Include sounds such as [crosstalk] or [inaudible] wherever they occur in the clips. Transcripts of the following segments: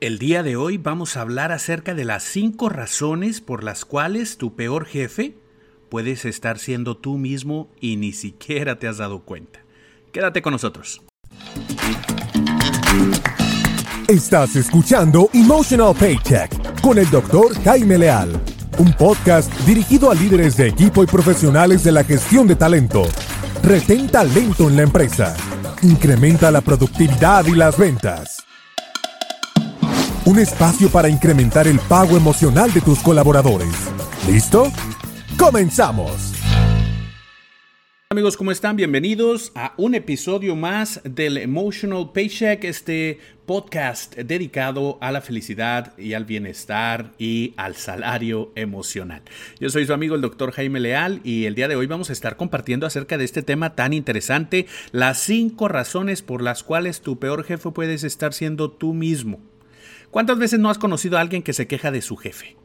El día de hoy vamos a hablar acerca de las cinco razones por las cuales tu peor jefe puedes estar siendo tú mismo y ni siquiera te has dado cuenta. Quédate con nosotros. Estás escuchando Emotional Paycheck con el doctor Jaime Leal, un podcast dirigido a líderes de equipo y profesionales de la gestión de talento. Retén talento en la empresa. Incrementa la productividad y las ventas un espacio para incrementar el pago emocional de tus colaboradores. ¿Listo? ¡Comenzamos! Amigos, ¿cómo están? Bienvenidos a un episodio más del Emotional Paycheck, este podcast dedicado a la felicidad y al bienestar y al salario emocional. Yo soy su amigo el doctor Jaime Leal y el día de hoy vamos a estar compartiendo acerca de este tema tan interesante, las cinco razones por las cuales tu peor jefe puedes estar siendo tú mismo. ¿Cuántas veces no has conocido a alguien que se queja de su jefe?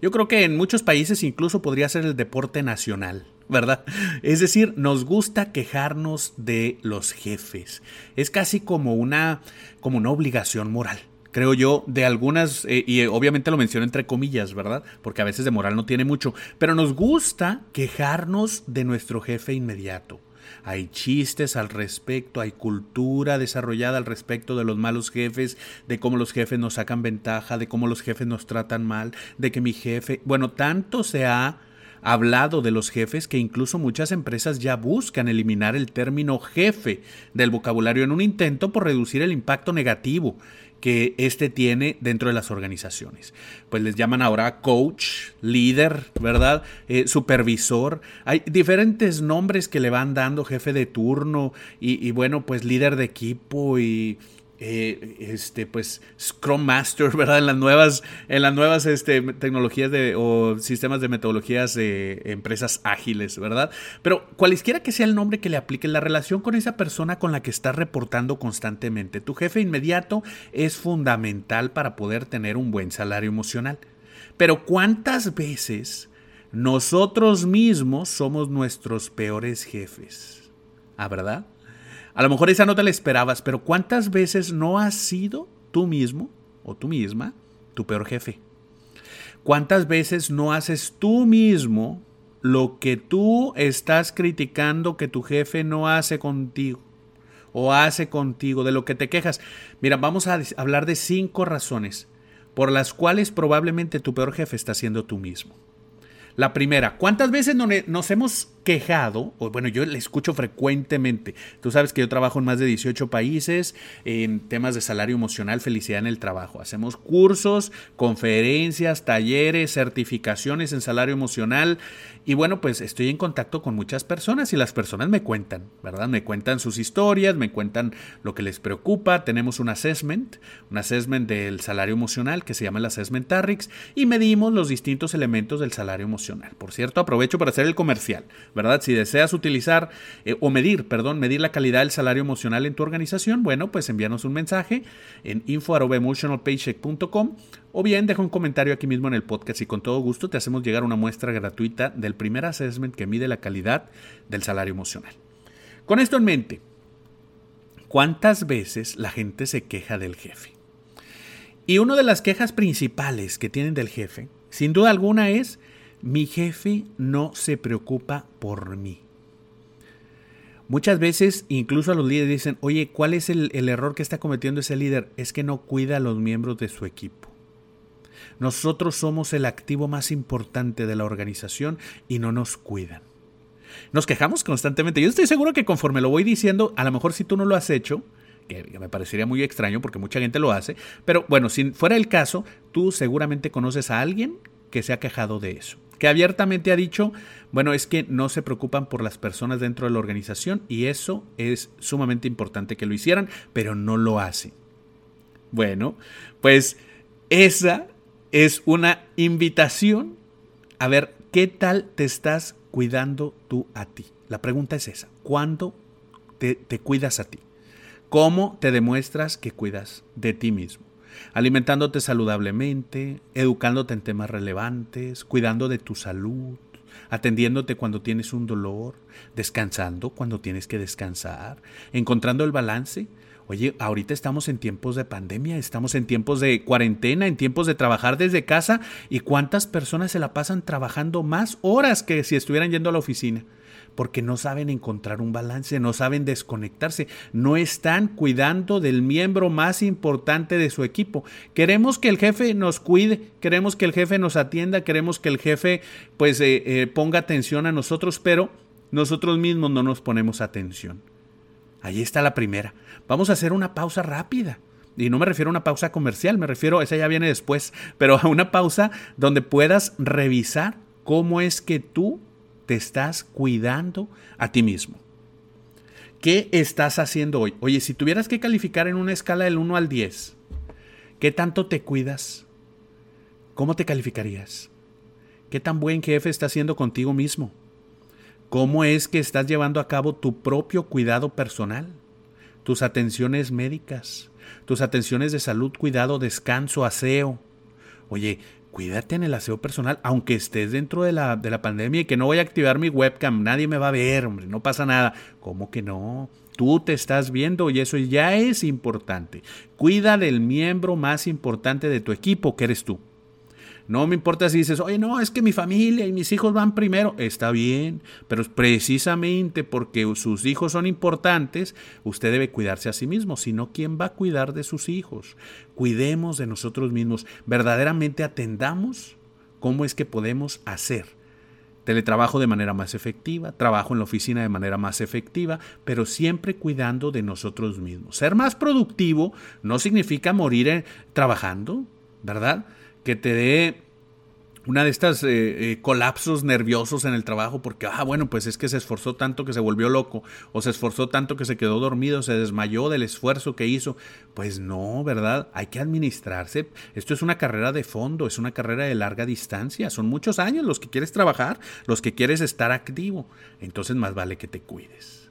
Yo creo que en muchos países incluso podría ser el deporte nacional, ¿verdad? Es decir, nos gusta quejarnos de los jefes. Es casi como una, como una obligación moral creo yo, de algunas, eh, y obviamente lo menciono entre comillas, ¿verdad? Porque a veces de moral no tiene mucho, pero nos gusta quejarnos de nuestro jefe inmediato hay chistes al respecto, hay cultura desarrollada al respecto de los malos jefes, de cómo los jefes nos sacan ventaja, de cómo los jefes nos tratan mal, de que mi jefe, bueno, tanto se ha hablado de los jefes que incluso muchas empresas ya buscan eliminar el término jefe del vocabulario en un intento por reducir el impacto negativo que éste tiene dentro de las organizaciones. Pues les llaman ahora coach, líder, ¿verdad? Eh, supervisor. Hay diferentes nombres que le van dando, jefe de turno y, y bueno, pues líder de equipo y eh, este, pues, Scrum Master, [laughs] ¿verdad? En las nuevas, en las nuevas este, tecnologías de, o sistemas de metodologías de empresas ágiles, ¿verdad? Pero cualesquiera que sea el nombre que le aplique, la relación con esa persona con la que estás reportando constantemente, tu jefe inmediato es fundamental para poder tener un buen salario emocional. Pero ¿cuántas veces nosotros mismos somos nuestros peores jefes? ¿Ah, verdad? A lo mejor esa no te la esperabas, pero ¿cuántas veces no has sido tú mismo o tú misma tu peor jefe? ¿Cuántas veces no haces tú mismo lo que tú estás criticando que tu jefe no hace contigo? o hace contigo, de lo que te quejas. Mira, vamos a hablar de cinco razones por las cuales probablemente tu peor jefe está siendo tú mismo. La primera, ¿cuántas veces nos hemos quejado, o bueno, yo le escucho frecuentemente. Tú sabes que yo trabajo en más de 18 países en temas de salario emocional, felicidad en el trabajo. Hacemos cursos, conferencias, talleres, certificaciones en salario emocional. Y bueno, pues estoy en contacto con muchas personas y las personas me cuentan, ¿verdad? Me cuentan sus historias, me cuentan lo que les preocupa. Tenemos un assessment, un assessment del salario emocional que se llama el assessment TARRIX y medimos los distintos elementos del salario emocional. Por cierto, aprovecho para hacer el comercial. ¿Verdad? Si deseas utilizar eh, o medir, perdón, medir la calidad del salario emocional en tu organización, bueno, pues envíanos un mensaje en info.emotionalpaycheck.com o bien deja un comentario aquí mismo en el podcast y con todo gusto te hacemos llegar una muestra gratuita del primer assessment que mide la calidad del salario emocional. Con esto en mente, ¿cuántas veces la gente se queja del jefe? Y una de las quejas principales que tienen del jefe, sin duda alguna, es mi jefe no se preocupa por mí. Muchas veces incluso a los líderes dicen, oye, ¿cuál es el, error que está cometiendo ese líder? Es que no cuida a los miembros de su equipo. Nosotros somos el activo más importante de la organización y no nos cuidan. Nos quejamos constantemente. Yo estoy seguro que conforme lo voy diciendo, a lo mejor si tú no lo has hecho, que me parecería muy extraño porque mucha gente lo hace, pero bueno, si fuera el caso, tú seguramente conoces a alguien que se ha quejado de eso que abiertamente ha dicho, bueno, es que no se preocupan por las personas dentro de la organización y eso es sumamente importante que lo hicieran, pero no lo hacen. Bueno, pues esa es una invitación a ver qué tal te estás cuidando tú a ti. La pregunta es esa, ¿cuándo te, te cuidas a ti? ¿Cómo te demuestras que cuidas de ti mismo? Alimentándote saludablemente, educándote en temas relevantes, cuidando de tu salud, atendiéndote cuando tienes un dolor, descansando cuando tienes que descansar, encontrando el balance Oye, ahorita estamos en tiempos de pandemia, estamos en tiempos de cuarentena, en tiempos de trabajar desde casa. ¿Y cuántas personas se la pasan trabajando más horas que si estuvieran yendo a la oficina? Porque no saben encontrar un balance, no saben desconectarse, no están cuidando del miembro más importante de su equipo. Queremos que el jefe nos cuide, queremos que el jefe nos atienda, queremos que el jefe pues eh, eh, ponga atención a nosotros, pero nosotros mismos no nos ponemos atención. Ahí está la primera. Vamos a hacer una pausa rápida. Y no me refiero a una pausa comercial, me refiero, esa ya viene después, pero a una pausa donde puedas revisar cómo es que tú te estás cuidando a ti mismo. ¿Qué estás haciendo hoy? Oye, si tuvieras que calificar en una escala del 1 al 10, ¿qué tanto te cuidas? ¿Cómo te calificarías? ¿Qué tan buen jefe estás haciendo contigo mismo? ¿Cómo es que estás llevando a cabo tu propio cuidado personal? Tus atenciones médicas, tus atenciones de salud, cuidado, descanso, aseo. Oye, cuídate en el aseo personal, aunque estés dentro de la, de la pandemia y que no voy a activar mi webcam, nadie me va a ver, hombre, no pasa nada. ¿Cómo que no? Tú te estás viendo y eso ya es importante. Cuida del miembro más importante de tu equipo, que eres tú. No me importa si dices, oye, no, es que mi familia y mis hijos van primero. Está bien, pero precisamente porque sus hijos son importantes, usted debe cuidarse a sí mismo. Si no, ¿quién va a cuidar de sus hijos? Cuidemos de nosotros mismos. Verdaderamente atendamos cómo es que podemos hacer teletrabajo de manera más efectiva, trabajo en la oficina de manera más efectiva, pero siempre cuidando de nosotros mismos. Ser más productivo no significa morir trabajando, ¿verdad? Que te dé una de estas eh, eh, colapsos nerviosos en el trabajo porque, ah, bueno, pues es que se esforzó tanto que se volvió loco, o se esforzó tanto que se quedó dormido, se desmayó del esfuerzo que hizo. Pues no, ¿verdad? Hay que administrarse. Esto es una carrera de fondo, es una carrera de larga distancia. Son muchos años los que quieres trabajar, los que quieres estar activo. Entonces más vale que te cuides.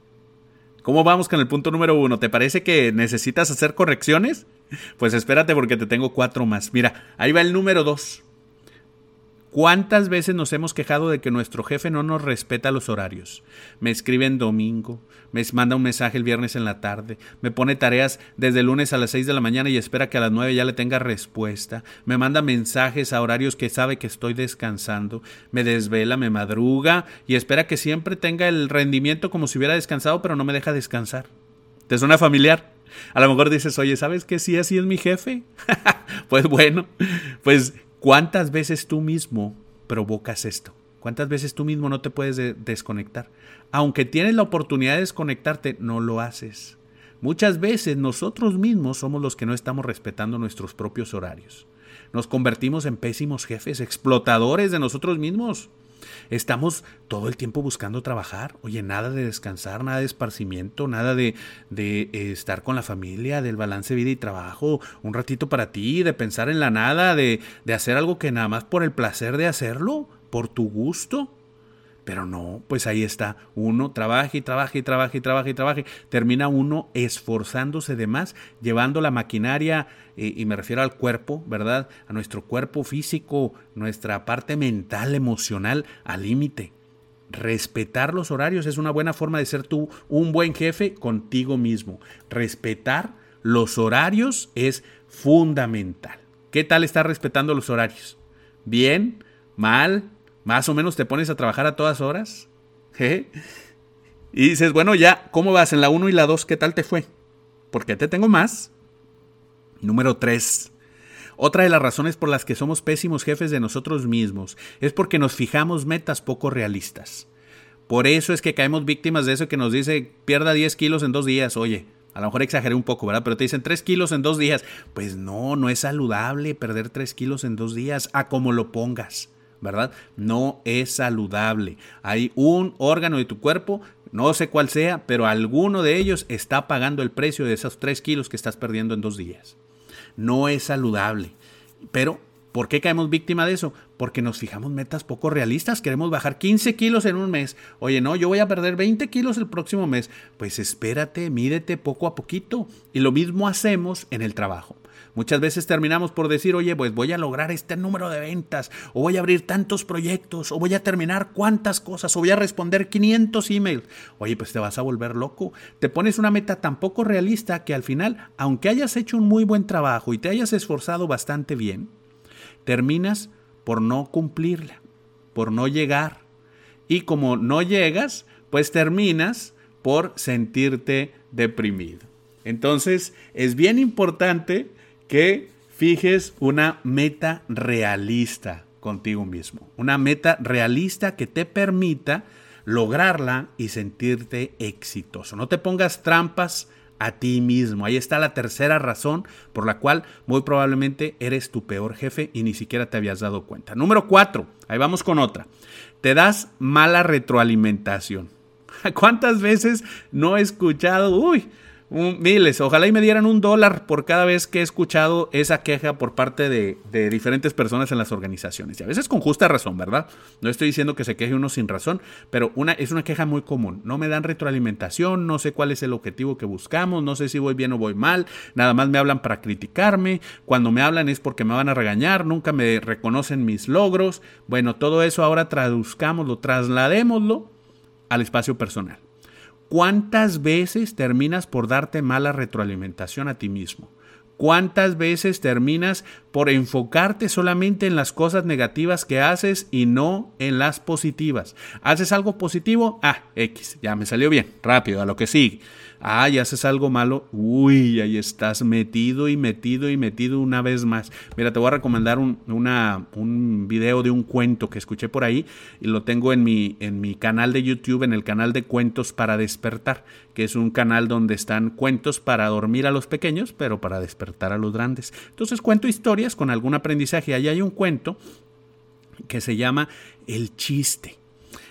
¿Cómo vamos con el punto número uno? ¿Te parece que necesitas hacer correcciones? Pues espérate porque te tengo cuatro más. Mira, ahí va el número dos. ¿Cuántas veces nos hemos quejado de que nuestro jefe no nos respeta los horarios? Me escribe en domingo, me manda un mensaje el viernes en la tarde, me pone tareas desde el lunes a las 6 de la mañana y espera que a las 9 ya le tenga respuesta, me manda mensajes a horarios que sabe que estoy descansando, me desvela, me madruga y espera que siempre tenga el rendimiento como si hubiera descansado, pero no me deja descansar. ¿Te suena familiar? A lo mejor dices, oye, ¿sabes qué? Si así es mi jefe. [laughs] pues bueno, pues ¿cuántas veces tú mismo provocas esto? ¿Cuántas veces tú mismo no te puedes desconectar? Aunque tienes la oportunidad de desconectarte, no lo haces. Muchas veces nosotros mismos somos los que no estamos respetando nuestros propios horarios. Nos convertimos en pésimos jefes, explotadores de nosotros mismos. Estamos todo el tiempo buscando trabajar. Oye, nada de descansar, nada de esparcimiento, nada de, de eh, estar con la familia, del balance vida y trabajo, un ratito para ti, de pensar en la nada, de, de hacer algo que nada más por el placer de hacerlo, por tu gusto. Pero no, pues ahí está. Uno trabaja y trabaja y trabaja y trabaja y trabaja. Termina uno esforzándose de más, llevando la maquinaria, eh, y me refiero al cuerpo, ¿verdad? A nuestro cuerpo físico, nuestra parte mental, emocional, al límite. Respetar los horarios es una buena forma de ser tú un buen jefe contigo mismo. Respetar los horarios es fundamental. ¿Qué tal estar respetando los horarios? ¿Bien? ¿Mal? Más o menos te pones a trabajar a todas horas. [laughs] Y dices, bueno, ya, ¿cómo vas en la 1 y la 2? ¿Qué tal te fue? ¿Por qué te tengo más? Número 3. Otra de las razones por las que somos pésimos jefes de nosotros mismos es porque nos fijamos metas poco realistas. Por eso es que caemos víctimas de eso que nos dice pierda 10 kilos en dos días. Oye, a lo mejor exageré un poco, ¿verdad? Pero te dicen 3 kilos en dos días. Pues no, no es saludable perder 3 kilos en dos días, a como lo pongas. ¿Verdad? No es saludable. Hay un órgano de tu cuerpo, no sé cuál sea, pero alguno de ellos está pagando el precio de esos 3 kilos que estás perdiendo en dos días. No es saludable. Pero, ¿por qué caemos víctima de eso? porque nos fijamos metas poco realistas. Queremos bajar 15 kilos en un mes. Oye, no, yo voy a perder 20 kilos el próximo mes. Pues espérate, mídete poco a poquito. Y lo mismo hacemos en el trabajo. Muchas veces terminamos por decir, oye, pues voy a lograr este número de ventas, o voy a abrir tantos proyectos, o voy a terminar cuántas cosas, o voy a responder 500 emails. Oye, pues te vas a volver loco. Te pones una meta tan poco realista que al final, aunque hayas hecho un muy buen trabajo y te hayas esforzado bastante bien, terminas por no cumplirla, por no llegar. Y como no llegas, pues terminas por sentirte deprimido. Entonces, es bien importante que fijes una meta realista contigo mismo. Una meta realista que te permita lograrla y sentirte exitoso. No te pongas trampas a ti mismo. Ahí está la tercera razón por la cual muy probablemente eres tu peor jefe y ni siquiera te habías dado cuenta. Número cuatro, ahí vamos con otra. Te das mala retroalimentación. [laughs] ¿Cuántas veces no he escuchado, uy, miles. Ojalá y me dieran un dólar por cada vez que he escuchado esa queja por parte de, diferentes personas en las organizaciones. Y a veces con justa razón, ¿verdad? No estoy diciendo que se queje uno sin razón, pero una, es una queja muy común. No me dan retroalimentación, no sé cuál es el objetivo que buscamos, no sé si voy bien o voy mal, nada más me hablan para criticarme. Cuando me hablan es porque me van a regañar, nunca me reconocen mis logros. Bueno, todo eso ahora traduzcámoslo, trasladémoslo al espacio personal. ¿Cuántas veces terminas por darte mala retroalimentación a ti mismo? ¿Cuántas veces terminas por enfocarte solamente en las cosas negativas que haces y no en las positivas? ¿Haces algo positivo? Ah, X, ya me salió bien, rápido, a lo que sigue. Ah, y haces algo malo. Uy, ahí estás metido y metido y metido una vez más. Mira, te voy a recomendar un, una, un video de un cuento que escuché por ahí y lo tengo en mi, en mi canal de YouTube, en el canal de Cuentos para Despertar, que es un canal donde están cuentos para dormir a los pequeños, pero para despertar a los grandes. Entonces cuento historias con algún aprendizaje. Ahí hay un cuento que se llama El chiste.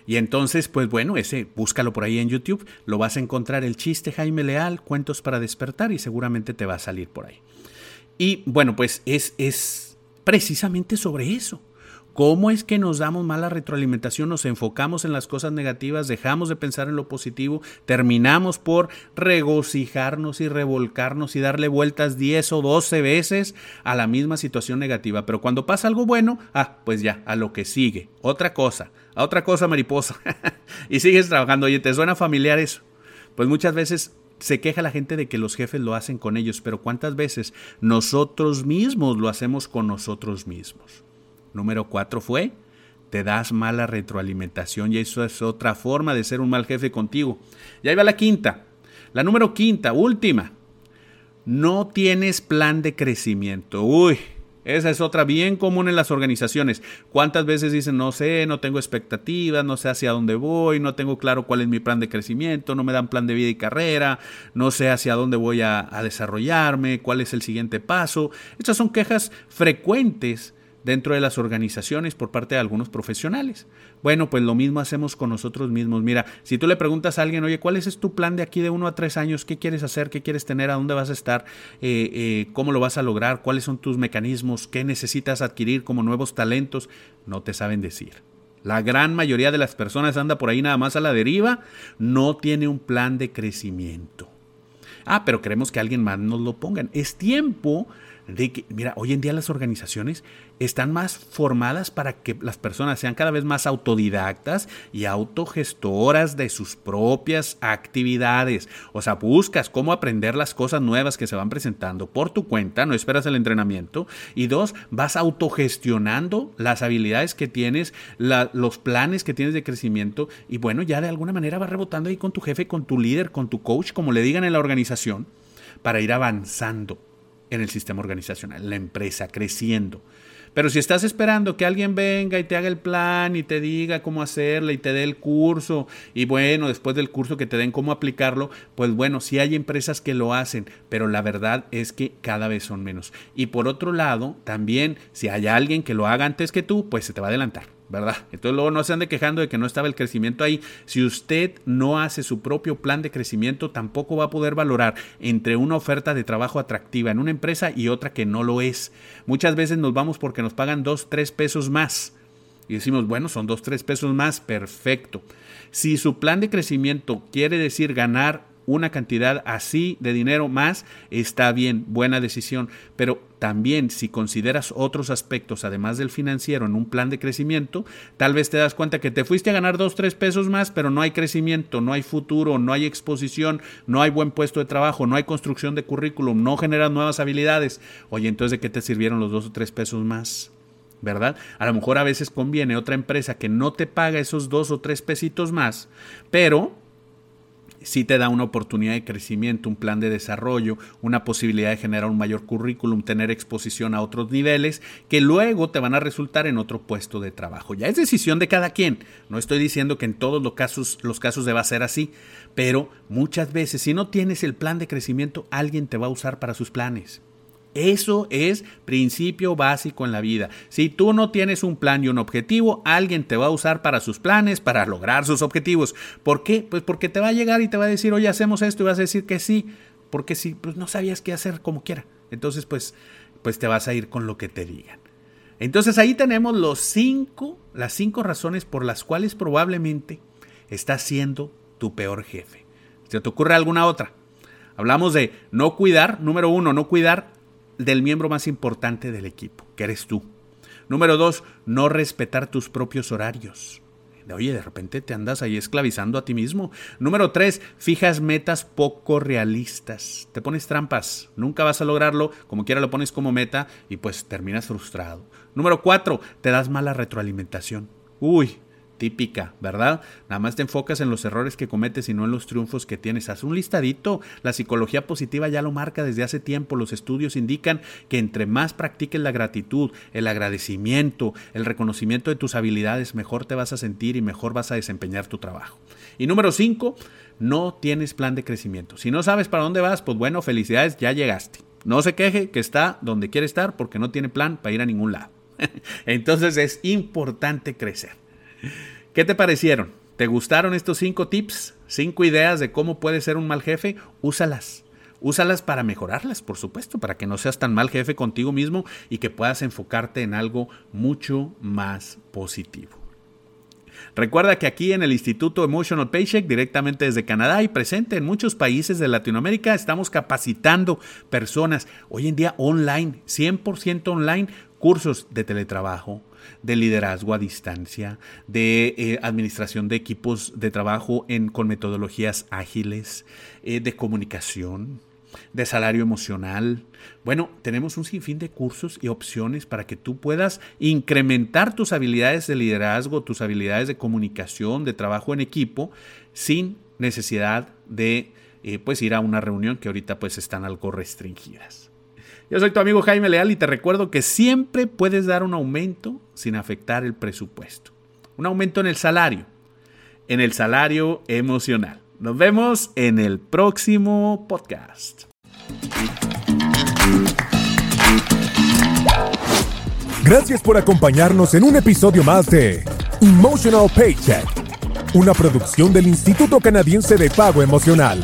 Y entonces, pues bueno, ese búscalo por ahí en YouTube, lo vas a encontrar el chiste Jaime Leal, cuentos para despertar y seguramente te va a salir por ahí. Y bueno, pues es, es precisamente sobre eso. ¿Cómo es que nos damos mala retroalimentación? Nos enfocamos en las cosas negativas, dejamos de pensar en lo positivo, terminamos por regocijarnos y revolcarnos y darle vueltas 10 o 12 veces a la misma situación negativa. Pero cuando pasa algo bueno, ah, pues ya, a lo que sigue. Otra cosa, a otra cosa mariposa. [laughs] y sigues trabajando. Oye, ¿te suena familiar eso? Pues muchas veces se queja la gente de que los jefes lo hacen con ellos, pero ¿cuántas veces nosotros mismos lo hacemos con nosotros mismos? Número cuatro fue, te das mala retroalimentación y eso es otra forma de ser un mal jefe contigo. Y ahí va la quinta. La número quinta, última. No tienes plan de crecimiento. Uy, esa es otra bien común en las organizaciones. ¿Cuántas veces dicen, no sé, no tengo expectativas, no sé hacia dónde voy, no tengo claro cuál es mi plan de crecimiento, no me dan plan de vida y carrera, no sé hacia dónde voy a, a desarrollarme, cuál es el siguiente paso? Estas son quejas frecuentes dentro de las organizaciones por parte de algunos profesionales. Bueno, pues lo mismo hacemos con nosotros mismos. Mira, si tú le preguntas a alguien, oye, ¿cuál es tu plan de aquí de uno a tres años? ¿Qué quieres hacer? ¿Qué quieres tener? ¿A dónde vas a estar? Eh, eh, ¿Cómo lo vas a lograr? ¿Cuáles son tus mecanismos? ¿Qué necesitas adquirir como nuevos talentos? No te saben decir. La gran mayoría de las personas anda por ahí nada más a la deriva, no tiene un plan de crecimiento. Ah, pero queremos que alguien más nos lo ponga. Es tiempo de que, mira, hoy en día las organizaciones están más formadas para que las personas sean cada vez más autodidactas y autogestoras de sus propias actividades. O sea, buscas cómo aprender las cosas nuevas que se van presentando por tu cuenta, no esperas el entrenamiento. Y dos, vas autogestionando las habilidades que tienes, los planes que tienes de crecimiento. Y bueno, ya de alguna manera vas rebotando ahí con tu jefe, con tu líder, con tu coach, como le digan en la organización, para ir avanzando en el sistema organizacional, la empresa, creciendo. Pero si estás esperando que alguien venga y te haga el plan y te diga cómo hacerle y te dé el curso y bueno, después del curso que te den cómo aplicarlo, pues bueno, sí hay empresas que lo hacen, pero la verdad es que cada vez son menos. Y por otro lado, también si hay alguien que lo haga antes que tú, pues se te va a adelantar ¿verdad? Entonces luego no se ande quejando de que no estaba el crecimiento ahí. Si usted no hace su propio plan de crecimiento, tampoco va a poder valorar entre una oferta de trabajo atractiva en una empresa y otra que no lo es. Muchas veces nos vamos porque nos pagan dos, tres pesos más. Y decimos, bueno, son dos, tres pesos más, perfecto. Si su plan de crecimiento quiere decir ganar una cantidad así de dinero más, está bien, buena decisión. Pero también si consideras otros aspectos, además del financiero, en un plan de crecimiento, tal vez te das cuenta que te fuiste a ganar dos, tres pesos más, pero no hay crecimiento, no hay futuro, no hay exposición, no hay buen puesto de trabajo, no hay construcción de currículum, no generas nuevas habilidades. Oye, entonces ¿de qué te sirvieron los dos o tres pesos más? ¿verdad? A lo mejor a veces conviene otra empresa que no te paga esos dos o tres pesitos más, pero sí te da una oportunidad de crecimiento, un plan de desarrollo, una posibilidad de generar un mayor currículum, tener exposición a otros niveles que luego te van a resultar en otro puesto de trabajo. Ya es decisión de cada quien. No estoy diciendo que en todos los casos, los casos deba ser así, pero muchas veces si no tienes el plan de crecimiento, alguien te va a usar para sus planes. Eso es principio básico en la vida. Si tú no tienes un plan y un objetivo, alguien te va a usar para sus planes, para lograr sus objetivos. ¿Por qué? Pues porque te va a llegar y te va a decir, oye, hacemos esto y vas a decir que sí, porque si pues no sabías qué hacer como quiera. Entonces, pues, pues te vas a ir con lo que te digan. Entonces ahí tenemos los cinco, las cinco razones por las cuales probablemente estás siendo tu peor jefe. ¿Se te ocurre alguna otra? Hablamos de no cuidar, número uno, no cuidar del miembro más importante del equipo, que eres tú. Número dos, no respetar tus propios horarios. Oye, de repente te andas ahí esclavizando a ti mismo. Número tres, fijas metas poco realistas. Te pones trampas. Nunca vas a lograrlo. Como quiera lo pones como meta y pues terminas frustrado. Número cuatro, te das mala retroalimentación. Uy, típica, ¿verdad? Nada más te enfocas en los errores que cometes y no en los triunfos que tienes. Haz un listadito. La psicología positiva ya lo marca desde hace tiempo. Los estudios indican que entre más practiques la gratitud, el agradecimiento, el reconocimiento de tus habilidades, mejor te vas a sentir y mejor vas a desempeñar tu trabajo. Y número cinco, no tienes plan de crecimiento. Si no sabes para dónde vas, pues bueno, felicidades, ya llegaste. No se queje que está donde quiere estar porque no tiene plan para ir a ningún lado. [laughs] Entonces es importante crecer. ¿Qué te parecieron? ¿Te gustaron estos cinco tips? ¿Cinco ideas de cómo puedes ser un mal jefe? Úsalas. Úsalas para mejorarlas, por supuesto, para que no seas tan mal jefe contigo mismo y que puedas enfocarte en algo mucho más positivo. Recuerda que aquí en el Instituto Emotional Paycheck, directamente desde Canadá y presente en muchos países de Latinoamérica, estamos capacitando personas hoy en día online, 100% online, cursos de teletrabajo, de liderazgo a distancia, de eh, administración de equipos de trabajo con metodologías ágiles, eh, de comunicación, de salario emocional. Bueno, tenemos un sinfín de cursos y opciones para que tú puedas incrementar tus habilidades de liderazgo, tus habilidades de comunicación, de trabajo en equipo, sin necesidad de eh, pues ir a una reunión que ahorita pues están algo restringidas. Yo soy tu amigo Jaime Leal y te recuerdo que siempre puedes dar un aumento sin afectar el presupuesto. Un aumento en el salario, en el salario emocional. Nos vemos en el próximo podcast. Gracias por acompañarnos en un episodio más de Emotional Paycheck, una producción del Instituto Canadiense de Pago Emocional.